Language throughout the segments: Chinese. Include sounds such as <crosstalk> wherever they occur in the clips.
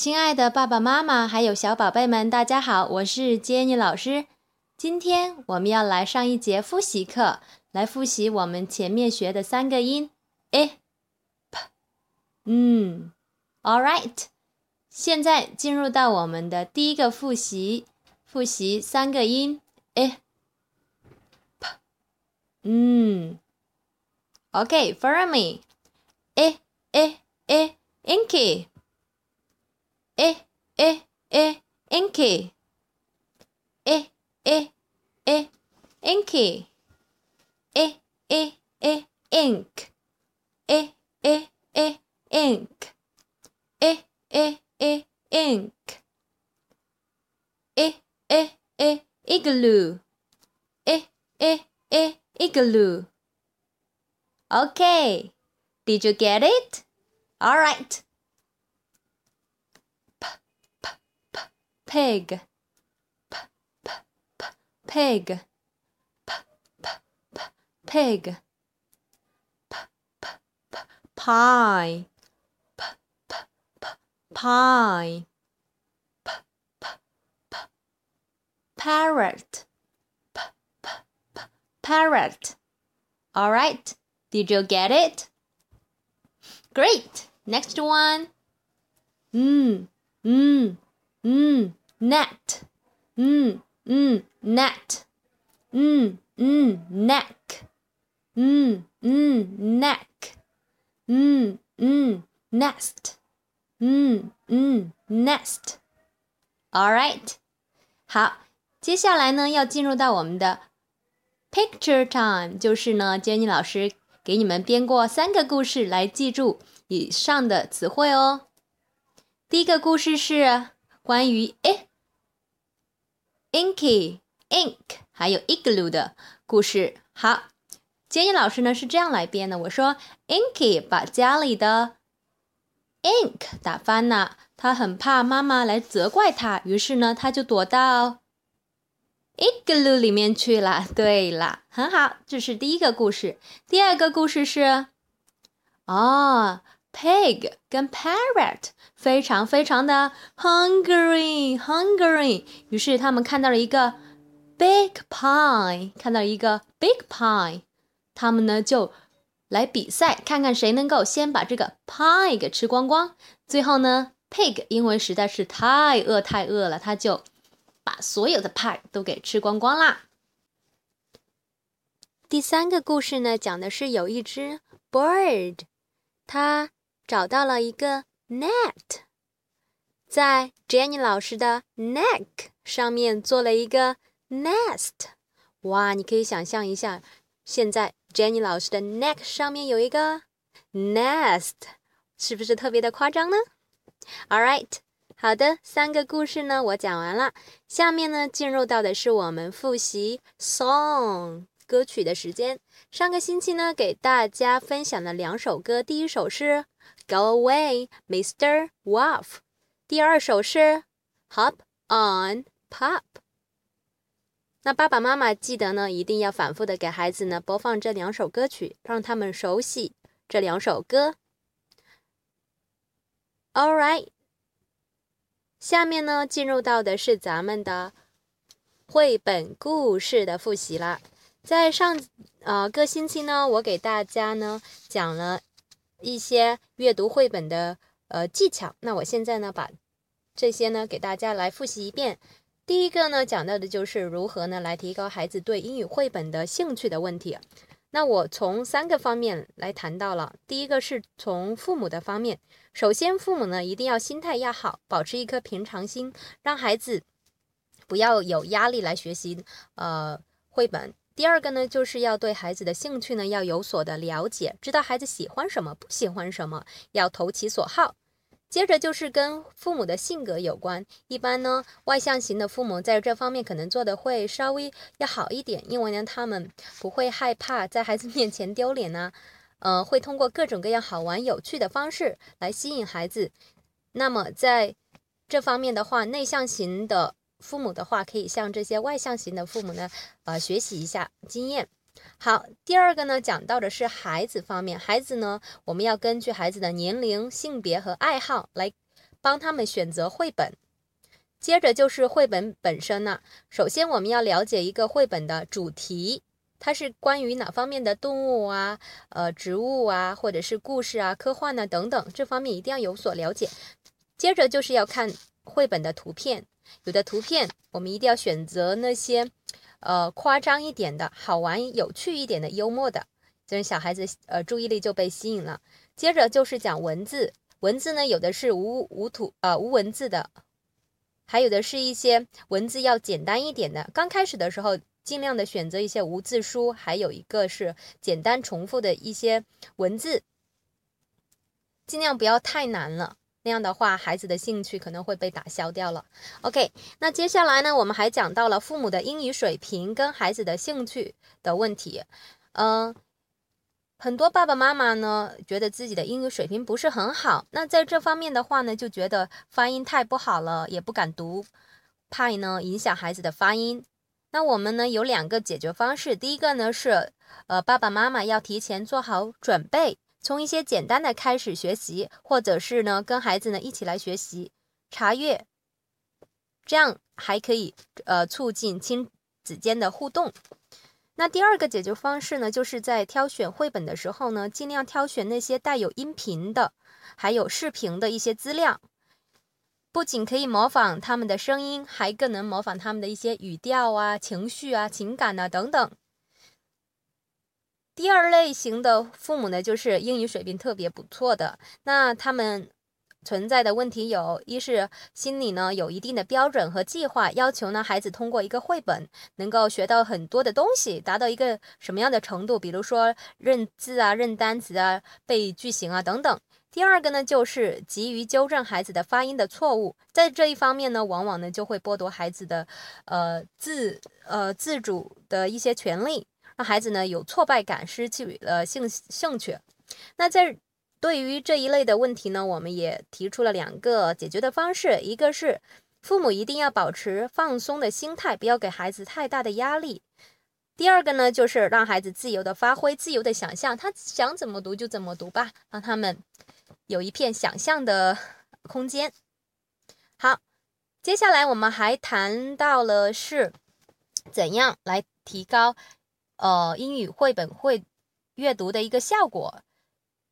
亲爱的爸爸妈妈，还有小宝贝们，大家好，我是 Jenny 老师。今天我们要来上一节复习课，来复习我们前面学的三个音，e、p、嗯。All right，现在进入到我们的第一个复习，复习三个音，e、p、嗯。OK，follow me，e、e、e、inky。え、え、え、延期。え、え、え、延期。え、え、え、インク。え、え、え、インク。え、え、え、インク。え、え、え、イグルー。え、え、え、イグルー。Okay. Did you get it? Alright. Pig, p p p pig, p p p pig, p p p pie, p p p pie, p p p parrot, p p p parrot. All right, did you get it? Great. Next one. Mm, mm, mm net, mm, mm, net, mm, mm, neck, mm, mm, neck, mm, mm, nest, mm, mm, nest. All right，好，接下来呢要进入到我们的 picture time，就是呢，Jenny 老师给你们编过三个故事来记住以上的词汇哦。第一个故事是关于诶 Inky、Ink 还有 Igloo 的故事。好，建议老师呢是这样来编的。我说，Inky 把家里的 Ink 打翻了，他很怕妈妈来责怪他，于是呢，他就躲到 Igloo 里面去了。对了，很好，这是第一个故事。第二个故事是，哦。Pig 跟 Parrot 非常非常的 hungry，hungry，于是他们看到了一个 big pie，看到一个 big pie，他们呢就来比赛，看看谁能够先把这个 pie 给吃光光。最后呢，Pig 因为实在是太饿太饿了，他就把所有的 pie 都给吃光光啦。第三个故事呢，讲的是有一只 bird，它。找到了一个 net，在 Jenny 老师的 neck 上面做了一个 nest。哇，你可以想象一下，现在 Jenny 老师的 neck 上面有一个 nest，是不是特别的夸张呢？All right，好的，三个故事呢我讲完了，下面呢进入到的是我们复习 song 歌曲的时间。上个星期呢给大家分享了两首歌，第一首是。Go away, Mr. Wolf。第二首是 Hop on Pop。那爸爸妈妈记得呢，一定要反复的给孩子呢播放这两首歌曲，让他们熟悉这两首歌。All right，下面呢进入到的是咱们的绘本故事的复习了。在上呃个星期呢，我给大家呢讲了。一些阅读绘本的呃技巧，那我现在呢把这些呢给大家来复习一遍。第一个呢讲到的就是如何呢来提高孩子对英语绘本的兴趣的问题。那我从三个方面来谈到了。第一个是从父母的方面，首先父母呢一定要心态要好，保持一颗平常心，让孩子不要有压力来学习呃绘本。第二个呢，就是要对孩子的兴趣呢要有所的了解，知道孩子喜欢什么，不喜欢什么，要投其所好。接着就是跟父母的性格有关，一般呢，外向型的父母在这方面可能做的会稍微要好一点，因为呢，他们不会害怕在孩子面前丢脸呢，呃，会通过各种各样好玩有趣的方式来吸引孩子。那么在这方面的话，内向型的。父母的话，可以向这些外向型的父母呢，呃，学习一下经验。好，第二个呢，讲到的是孩子方面，孩子呢，我们要根据孩子的年龄、性别和爱好来帮他们选择绘本。接着就是绘本本身呢。首先，我们要了解一个绘本的主题，它是关于哪方面的动物啊、呃植物啊，或者是故事啊、科幻呢等等，这方面一定要有所了解。接着就是要看绘本的图片，有的图片我们一定要选择那些呃夸张一点的、好玩有趣一点的、幽默的，这样小孩子呃注意力就被吸引了。接着就是讲文字，文字呢有的是无无图呃无文字的。还有的是一些文字要简单一点的，刚开始的时候尽量的选择一些无字书，还有一个是简单重复的一些文字，尽量不要太难了，这样的话孩子的兴趣可能会被打消掉了。OK，那接下来呢，我们还讲到了父母的英语水平跟孩子的兴趣的问题，嗯。很多爸爸妈妈呢，觉得自己的英语水平不是很好，那在这方面的话呢，就觉得发音太不好了，也不敢读，怕呢影响孩子的发音。那我们呢有两个解决方式，第一个呢是，呃，爸爸妈妈要提前做好准备，从一些简单的开始学习，或者是呢跟孩子呢一起来学习查阅，这样还可以呃促进亲子间的互动。那第二个解决方式呢，就是在挑选绘本的时候呢，尽量挑选那些带有音频的，还有视频的一些资料，不仅可以模仿他们的声音，还更能模仿他们的一些语调啊、情绪啊、情感啊等等。第二类型的父母呢，就是英语水平特别不错的，那他们。存在的问题有一是心里呢有一定的标准和计划，要求呢孩子通过一个绘本能够学到很多的东西，达到一个什么样的程度？比如说认字啊、认单词啊、背句型啊等等。第二个呢就是急于纠正孩子的发音的错误，在这一方面呢，往往呢就会剥夺孩子的呃自呃自主的一些权利，让孩子呢有挫败感，失去了兴兴趣。那在对于这一类的问题呢，我们也提出了两个解决的方式，一个是父母一定要保持放松的心态，不要给孩子太大的压力；第二个呢，就是让孩子自由的发挥，自由的想象，他想怎么读就怎么读吧，让他们有一片想象的空间。好，接下来我们还谈到了是怎样来提高呃英语绘本会阅读的一个效果。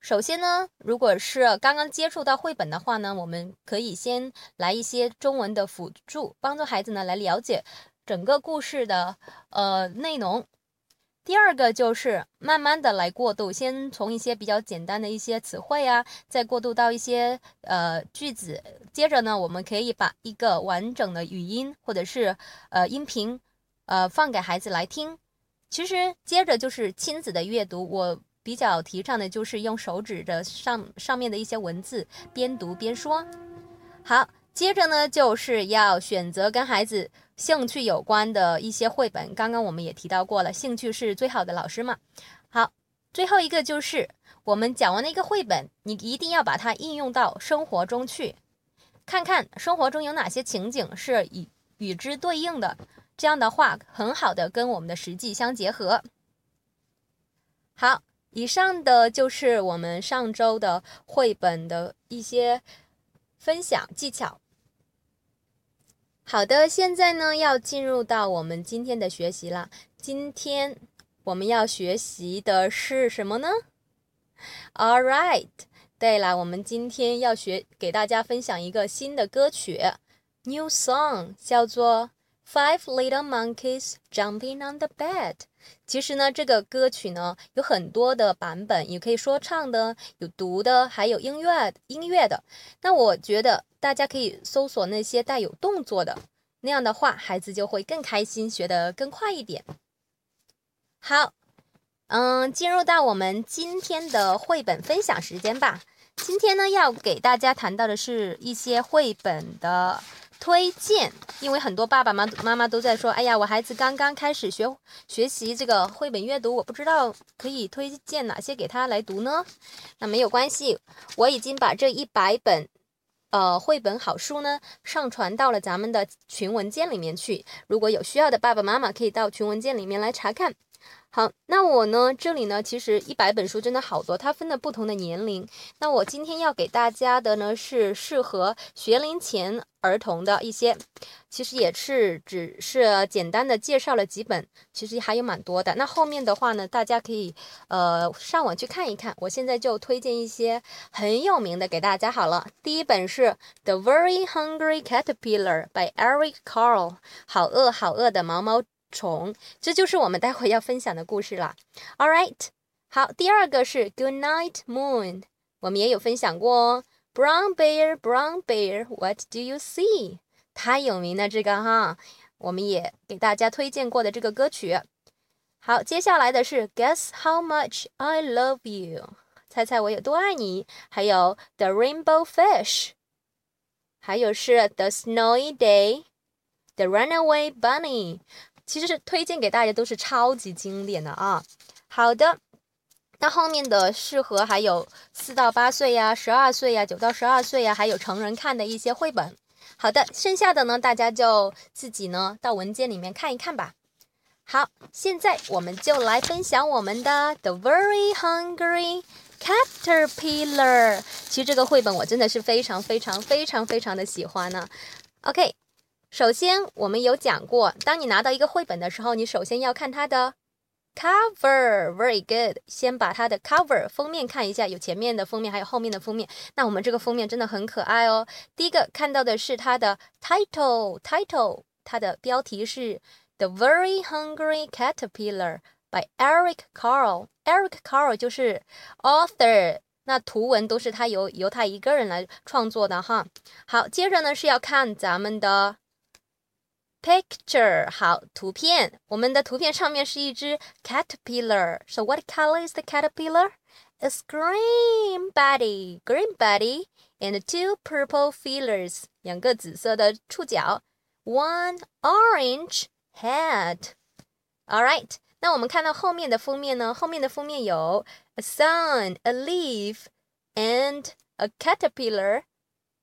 首先呢，如果是刚刚接触到绘本的话呢，我们可以先来一些中文的辅助，帮助孩子呢来了解整个故事的呃内容。第二个就是慢慢的来过渡，先从一些比较简单的一些词汇啊，再过渡到一些呃句子，接着呢，我们可以把一个完整的语音或者是呃音频呃放给孩子来听。其实接着就是亲子的阅读，我。比较提倡的就是用手指着上上面的一些文字边读边说。好，接着呢就是要选择跟孩子兴趣有关的一些绘本。刚刚我们也提到过了，兴趣是最好的老师嘛。好，最后一个就是我们讲完了一个绘本，你一定要把它应用到生活中去，看看生活中有哪些情景是与与之对应的。这样的话，很好的跟我们的实际相结合。好。以上的就是我们上周的绘本的一些分享技巧。好的，现在呢要进入到我们今天的学习了。今天我们要学习的是什么呢？All right，对了，我们今天要学给大家分享一个新的歌曲，New Song，叫做《Five Little Monkeys Jumping on the Bed》。其实呢，这个歌曲呢有很多的版本，也可以说唱的，有读的，还有音乐音乐的。那我觉得大家可以搜索那些带有动作的，那样的话孩子就会更开心，学得更快一点。好，嗯，进入到我们今天的绘本分享时间吧。今天呢，要给大家谈到的是一些绘本的。推荐，因为很多爸爸妈妈妈都在说，哎呀，我孩子刚刚开始学学习这个绘本阅读，我不知道可以推荐哪些给他来读呢？那没有关系，我已经把这一百本，呃，绘本好书呢上传到了咱们的群文件里面去。如果有需要的爸爸妈妈，可以到群文件里面来查看。好，那我呢？这里呢，其实一百本书真的好多，它分了不同的年龄。那我今天要给大家的呢，是适合学龄前儿童的一些，其实也是只是简单的介绍了几本，其实还有蛮多的。那后面的话呢，大家可以呃上网去看一看。我现在就推荐一些很有名的给大家好了。第一本是《The Very Hungry Caterpillar》by Eric Carle，好饿好饿的毛毛。虫，这就是我们待会要分享的故事了。All right，好，第二个是 Good Night Moon，我们也有分享过哦。Brown bear, brown bear, what do you see？太有名了这个哈，我们也给大家推荐过的这个歌曲。好，接下来的是 Guess how much I love you，猜猜我有多爱你。还有 The Rainbow Fish，还有是 The Snowy Day，The Runaway Bunny。其实是推荐给大家都是超级经典的啊。好的， 那后面的适合还有四到八岁呀、十二岁呀、九到十二岁呀，还有成人看的一些绘本。好的，剩下的呢，大家就自己呢到文件里面看一看吧。好，现在我们就来分享我们的 The Very Hungry Caterpillar。其实这个绘本我真的是非常非常非常非常的喜欢呢。OK。首先，我们有讲过，当你拿到一个绘本的时候，你首先要看它的 cover。Very good，先把它的 cover 封面看一下，有前面的封面，还有后面的封面。那我们这个封面真的很可爱哦。第一个看到的是它的 title，title，它的标题是 The Very Hungry Caterpillar by Eric Carle。Eric Carle 就是 author，那图文都是他由由他一个人来创作的哈。好，接着呢是要看咱们的。Picture 好，图片。我们的图片上面是一只 caterpillar。So what color is the caterpillar? It's green body, green body, and two purple feelers，两个紫色的触角，one orange head。All right，那我们看到后面的封面呢？后面的封面有 a sun, a leaf, and a caterpillar,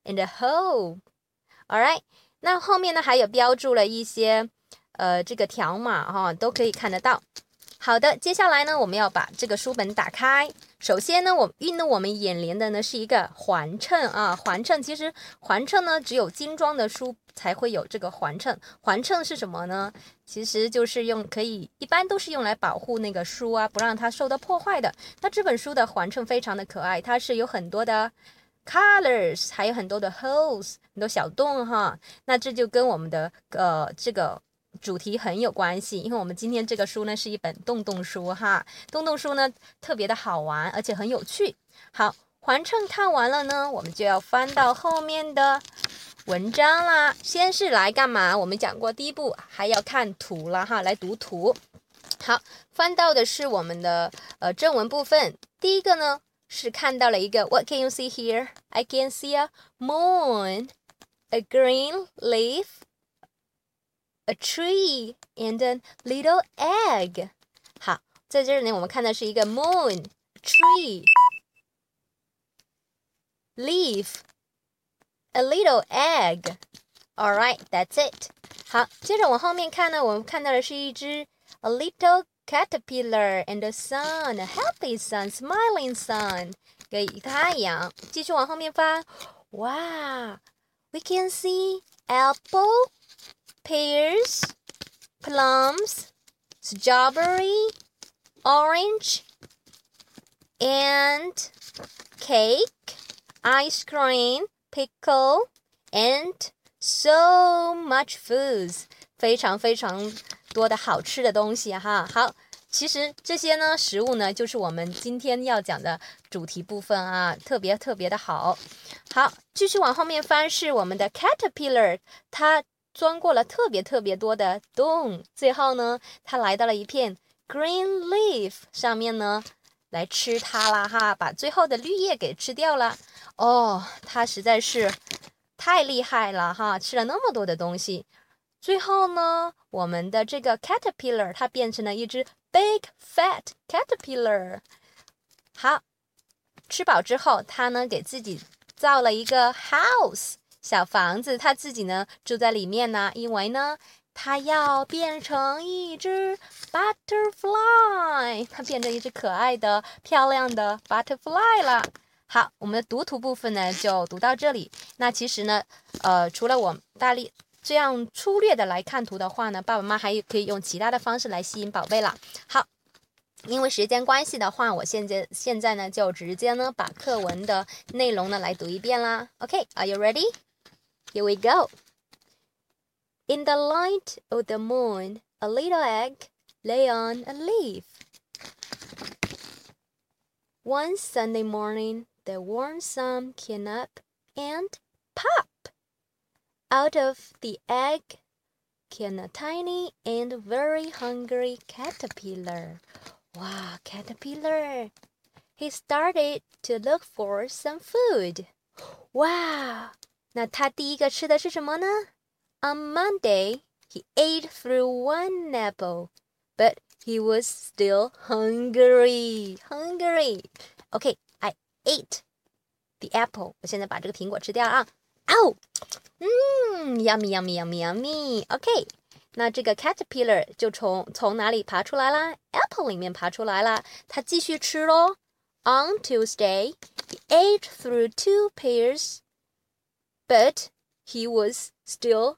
and a hole。All right。 那后面呢，还有标注了一些，呃，这个条码哈，都可以看得到。好的，接下来呢，我们要把这个书本打开。首先呢，我映入我们眼帘的呢是一个环衬啊，环衬。其实环衬呢，只有精装的书才会有这个环衬。环衬是什么呢？其实就是用可以，一般都是用来保护那个书啊，不让它受到破坏的。那这本书的环衬非常的可爱，它是有很多的。Colors 还有很多的 holes，很多小洞哈，那这就跟我们的呃这个主题很有关系，因为我们今天这个书呢是一本洞洞书哈，洞洞书呢特别的好玩，而且很有趣。好，环衬看完了呢，我们就要翻到后面的文章啦。先是来干嘛？我们讲过第一步还要看图了哈，来读图。好，翻到的是我们的呃正文部分，第一个呢。是看到了一个，What can you see here? I can see a moon, a green leaf, a tree, and a little egg。好，在这里呢，我们看的是一个 moon, tree, leaf, a little egg. All right, that's it. 好，接着往后面看呢，我们看到的是一只 a little caterpillar and the sun, a happy sun, smiling sun，给太阳。继续往后面翻，哇，we can see apple, pears, plums, strawberry, orange, and cake, ice cream, pickle, and so much foods，非常非常 多的好吃的东西哈，好，其实这些呢食物呢就是我们今天要讲的主题部分啊，特别特别的好。好，继续往后面翻是我们的 caterpillar，它钻过了特别特别多的洞，最后呢它来到了一片 green leaf 上面呢来吃它啦哈，把最后的绿叶给吃掉了。哦，它实在是太厉害了哈，吃了那么多的东西。最后呢，我们的这个 caterpillar 它变成了一只 big fat caterpillar。好，吃饱之后，它呢给自己造了一个 house 小房子，它自己呢住在里面呢，因为呢它要变成一只 butterfly，它变成一只可爱的、漂亮的 butterfly 了。好，我们的读图部分呢就读到这里。那其实呢，呃，除了我大力这样粗略的来看图的话呢，爸爸妈妈还可以用其他的方式来吸引宝贝了。好，因为时间关系的话，我现在现在呢就直接呢把课文的内容呢来读一遍啦。OK，Are you ready? Here we go. In the light of the moon, a little egg lay on a leaf. One Sunday morning, the warm sun came up and pop! Out of the egg came a tiny and very hungry caterpillar. Wow, caterpillar! He started to look for some food. Wow! 那他第一个吃的是什么呢？On Monday, he ate through one apple, but he was still hungry. Hungry. Okay, I ate the apple. 我现在把这个苹果吃掉啊。 哦，嗯，yummy yummy yummy yummy。OK，那这个 caterpillar 就从从哪里爬出来啦？apple 里面爬出来了，它继续吃喽。On Tuesday, he ate through two pears but he was still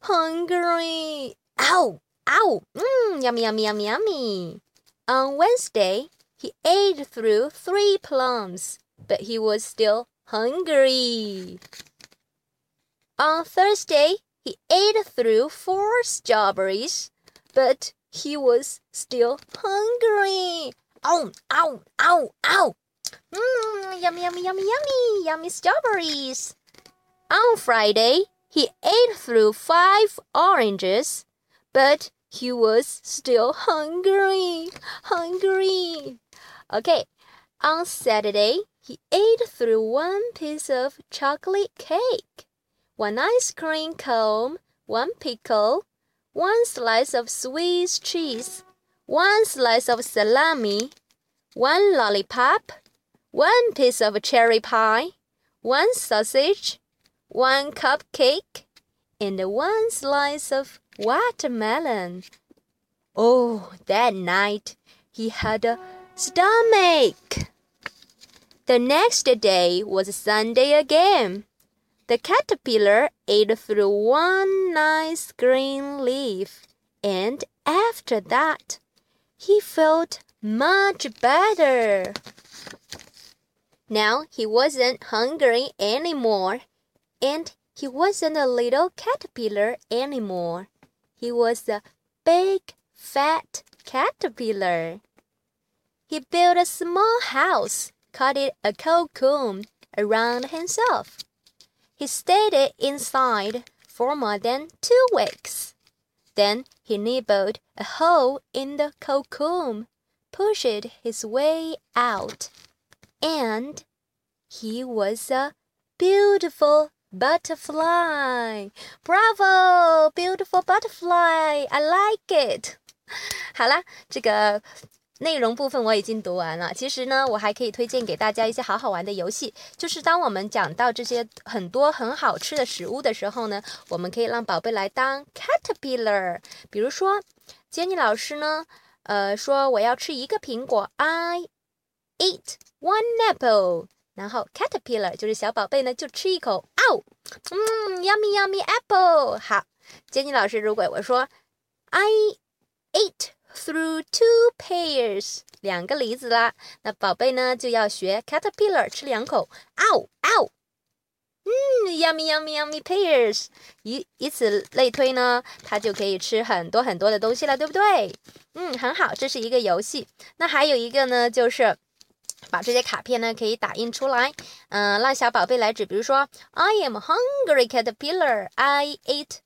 hungry. Ow! Ow! Mmm, yummy, yummy, yummy, yummy. On Wednesday, he ate through three plums, but he was still hungry. On Thursday, he ate through four strawberries, but he was still hungry. Ow, ow, ow, ow. Mmm, yummy, yummy, yummy, yummy, yummy strawberries. On Friday, he ate through five oranges, but he was still hungry, hungry. Okay, on Saturday, he ate through one piece of chocolate cake, one ice cream cone, one pickle, one slice of Swiss cheese, one slice of salami, one lollipop, one piece of cherry pie, one sausage, one cupcake, and one slice of watermelon. Oh, that night he had a stomach. The next day was Sunday again. The caterpillar ate through one nice green leaf, and after that, he felt much better. Now he wasn't hungry anymore and he wasn't a little caterpillar anymore. He was a big, fat caterpillar. He built a small house, called it a cocoon, around himself. He stayed inside for more than two weeks. Then he nibbled a hole in the cocoon, pushed his way out, and he was a beautiful Butterfly, bravo, beautiful butterfly, I like it. <laughs> 好啦，这个 内容部分我已经读完了。其实呢，我还可以推荐给大家一些好好玩的游戏。就是当我们讲到这些很多很好吃的食物的时候呢，我们可以让宝贝来当 caterpillar。比如说，Jenny 老师呢，呃，说我要吃一个苹果，I eat one apple。然后 caterpillar 就是小宝贝呢，就吃一口，哦，嗯，yummy yummy apple。好，杰尼老师，如果我说 I eat through two pears，两个梨子啦，那宝贝呢就要学 caterpillar 吃两口，哦哦，嗯，yummy yummy yummy pears。以以此类推呢，它就可以吃很多很多的东西了，对不对？嗯，很好，这是一个游戏。那还有一个呢，就是。把这些卡片呢可以打印出来，嗯，让小宝贝来指，比如说，I am hungry caterpillar. I ate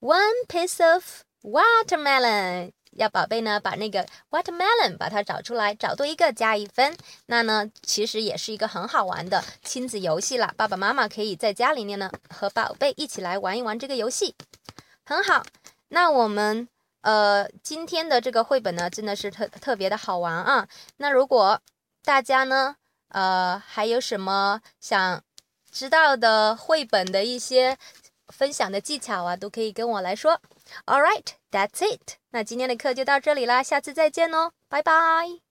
one piece of watermelon. 要宝贝呢把那个 watermelon 把它找出来，找对一个加一分。那呢其实也是一个很好玩的亲子游戏啦。爸爸妈妈可以在家里面呢和宝贝一起来玩一玩这个游戏，很好。那我们呃今天的这个绘本呢真的是特特别的好玩啊。那如果大家呢，呃，还有什么想知道的绘本的一些分享的技巧啊，都可以跟我来说。All right, that's it。那今天的课就到这里啦，下次再见哦，拜拜。